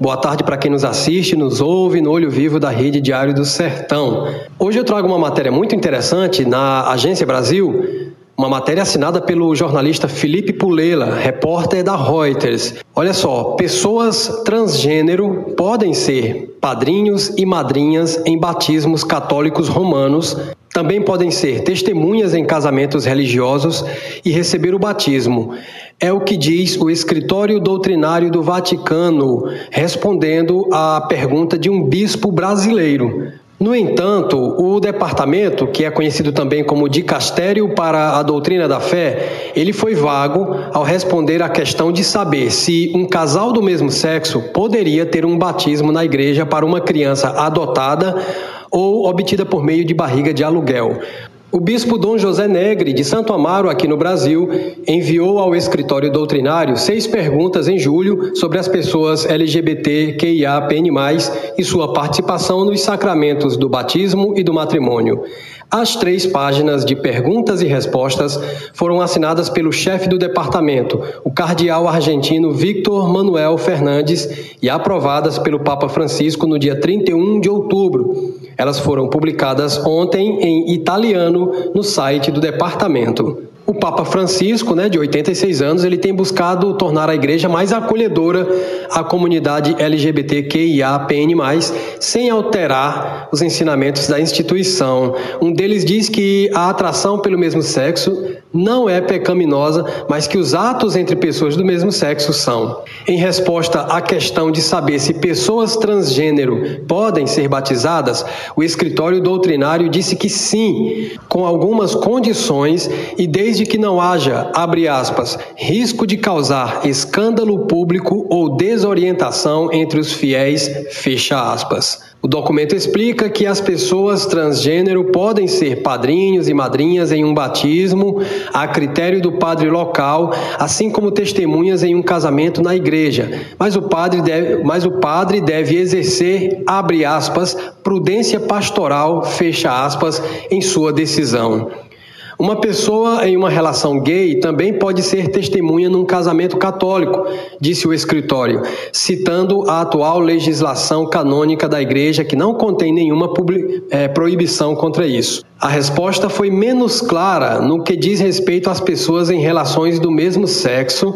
Boa tarde para quem nos assiste, nos ouve no Olho Vivo da Rede Diário do Sertão. Hoje eu trago uma matéria muito interessante na Agência Brasil, uma matéria assinada pelo jornalista Felipe Pulela, repórter da Reuters. Olha só, pessoas transgênero podem ser padrinhos e madrinhas em batismos católicos romanos também podem ser testemunhas em casamentos religiosos e receber o batismo. É o que diz o Escritório Doutrinário do Vaticano, respondendo à pergunta de um bispo brasileiro. No entanto, o departamento, que é conhecido também como Dicastério para a Doutrina da Fé, ele foi vago ao responder à questão de saber se um casal do mesmo sexo poderia ter um batismo na igreja para uma criança adotada ou obtida por meio de barriga de aluguel. O bispo Dom José Negre, de Santo Amaro, aqui no Brasil, enviou ao escritório doutrinário seis perguntas em julho sobre as pessoas LGBTQIAPN+, e sua participação nos sacramentos do batismo e do matrimônio. As três páginas de perguntas e respostas foram assinadas pelo chefe do departamento, o cardeal argentino Victor Manuel Fernandes, e aprovadas pelo Papa Francisco no dia 31 de outubro. Elas foram publicadas ontem em italiano no site do departamento. O Papa Francisco, né, de 86 anos, ele tem buscado tornar a igreja mais acolhedora à comunidade LGBTQIAPN+, sem alterar os ensinamentos da instituição. Um deles diz que a atração pelo mesmo sexo não é pecaminosa, mas que os atos entre pessoas do mesmo sexo são. Em resposta à questão de saber se pessoas transgênero podem ser batizadas, o escritório doutrinário disse que sim, com algumas condições e desde que não haja, abre aspas, risco de causar escândalo público ou desorientação entre os fiéis, fecha aspas. O documento explica que as pessoas transgênero podem ser padrinhos e madrinhas em um batismo, a critério do padre local, assim como testemunhas em um casamento na igreja. Mas o padre deve, mas o padre deve exercer, abre aspas, prudência pastoral, fecha aspas, em sua decisão. Uma pessoa em uma relação gay também pode ser testemunha num casamento católico, disse o escritório, citando a atual legislação canônica da Igreja que não contém nenhuma é, proibição contra isso. A resposta foi menos clara no que diz respeito às pessoas em relações do mesmo sexo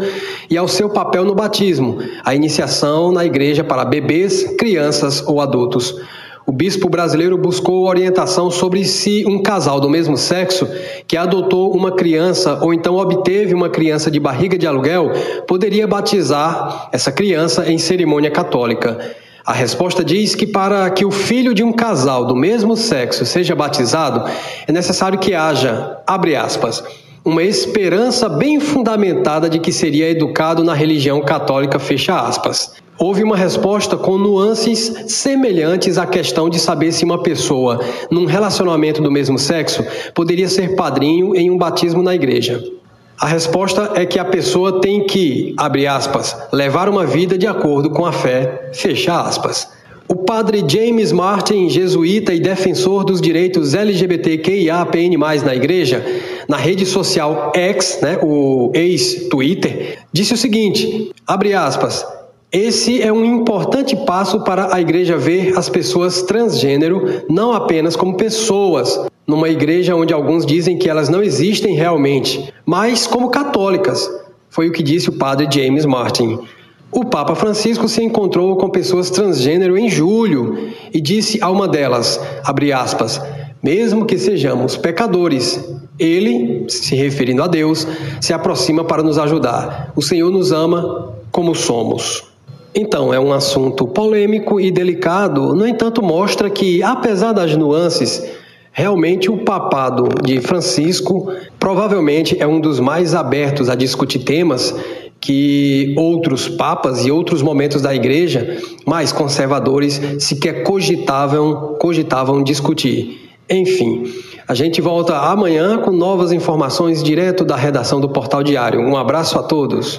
e ao seu papel no batismo, a iniciação na igreja para bebês, crianças ou adultos. O bispo brasileiro buscou orientação sobre se um casal do mesmo sexo que adotou uma criança ou então obteve uma criança de barriga de aluguel poderia batizar essa criança em cerimônia católica. A resposta diz que para que o filho de um casal do mesmo sexo seja batizado, é necessário que haja, abre aspas, uma esperança bem fundamentada de que seria educado na religião católica, fecha aspas. Houve uma resposta com nuances semelhantes à questão de saber se uma pessoa, num relacionamento do mesmo sexo, poderia ser padrinho em um batismo na igreja. A resposta é que a pessoa tem que, abre aspas, levar uma vida de acordo com a fé, fecha aspas. O padre James Martin, jesuíta e defensor dos direitos LGBTQIAPN+, na igreja, na rede social X, né, o ex-Twitter, disse o seguinte, abre aspas, esse é um importante passo para a igreja ver as pessoas transgênero não apenas como pessoas, numa igreja onde alguns dizem que elas não existem realmente, mas como católicas. Foi o que disse o padre James Martin. O Papa Francisco se encontrou com pessoas transgênero em julho e disse a uma delas, abre aspas, mesmo que sejamos pecadores, ele, se referindo a Deus, se aproxima para nos ajudar. O Senhor nos ama como somos. Então, é um assunto polêmico e delicado, no entanto, mostra que, apesar das nuances, realmente o papado de Francisco provavelmente é um dos mais abertos a discutir temas que outros papas e outros momentos da igreja mais conservadores sequer cogitavam, cogitavam discutir. Enfim, a gente volta amanhã com novas informações direto da redação do Portal Diário. Um abraço a todos.